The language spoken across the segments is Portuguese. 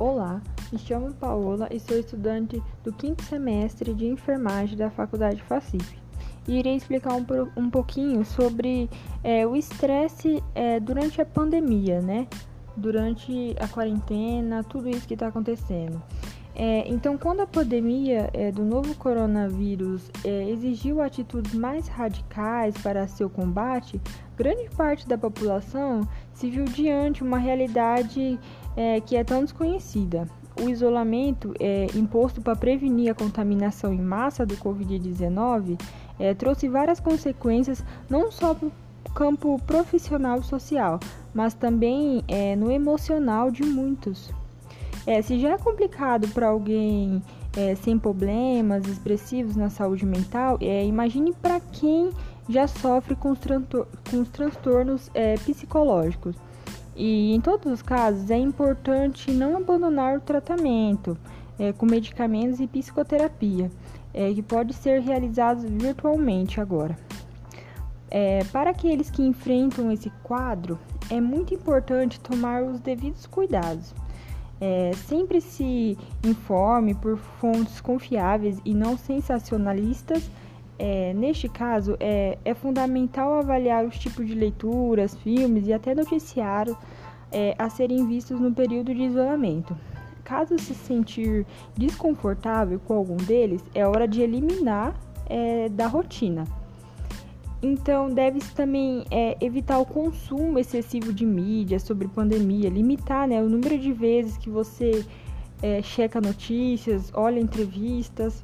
Olá, me chamo Paola e sou estudante do quinto semestre de enfermagem da Faculdade Facif. E irei explicar um, um pouquinho sobre é, o estresse é, durante a pandemia, né? Durante a quarentena, tudo isso que está acontecendo. É, então, quando a pandemia é, do novo coronavírus é, exigiu atitudes mais radicais para seu combate, grande parte da população se viu diante uma realidade é, que é tão desconhecida. O isolamento é, imposto para prevenir a contaminação em massa do Covid-19 é, trouxe várias consequências, não só para o campo profissional e social, mas também no emocional de muitos. É, se já é complicado para alguém é, sem problemas expressivos na saúde mental, é, imagine para quem já sofre com os, com os transtornos é, psicológicos. E em todos os casos é importante não abandonar o tratamento é, com medicamentos e psicoterapia, é, que pode ser realizado virtualmente agora. É, para aqueles que enfrentam esse quadro, é muito importante tomar os devidos cuidados. É, sempre se informe por fontes confiáveis e não sensacionalistas é, neste caso, é, é, fundamental avaliar os tipos de leituras, filmes e até noticiário é, a serem vistos no período de isolamento. Caso se sentir desconfortável com algum deles, é hora de eliminar é, da rotina. Então, deve-se também é, evitar o consumo excessivo de mídia sobre pandemia, limitar né, o número de vezes que você é, checa notícias, olha entrevistas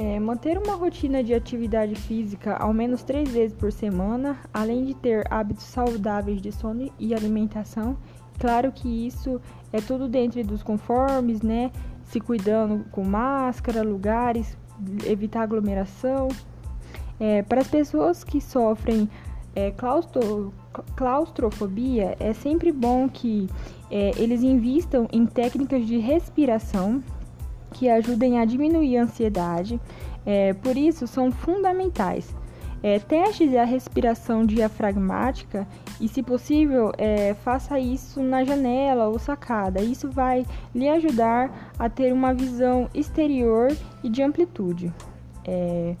é, manter uma rotina de atividade física ao menos três vezes por semana, além de ter hábitos saudáveis de sono e alimentação. Claro que isso é tudo dentro dos conformes, né? Se cuidando com máscara, lugares, evitar aglomeração. É, para as pessoas que sofrem é, claustro, claustrofobia, é sempre bom que é, eles invistam em técnicas de respiração que ajudem a diminuir a ansiedade, é, por isso são fundamentais. É, testes a respiração diafragmática e, se possível, é, faça isso na janela ou sacada. Isso vai lhe ajudar a ter uma visão exterior e de amplitude. É,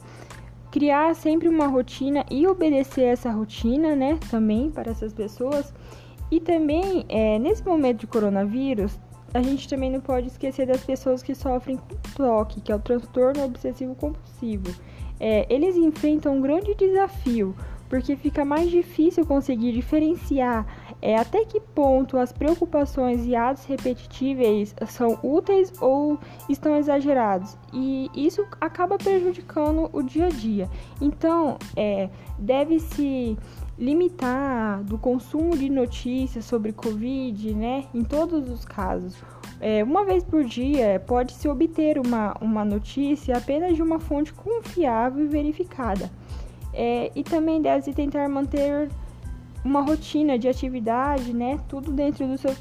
criar sempre uma rotina e obedecer essa rotina, né, também para essas pessoas. E também, é, nesse momento de coronavírus, a gente também não pode esquecer das pessoas que sofrem com TOC, que é o transtorno obsessivo compulsivo. É, eles enfrentam um grande desafio, porque fica mais difícil conseguir diferenciar é, até que ponto as preocupações e atos repetitivos são úteis ou estão exagerados. E isso acaba prejudicando o dia a dia. Então, é, deve-se limitar do consumo de notícias sobre Covid, né, em todos os casos. É, uma vez por dia pode-se obter uma, uma notícia apenas de uma fonte confiável e verificada. É, e também deve-se tentar manter uma rotina de atividade, né, tudo dentro do seu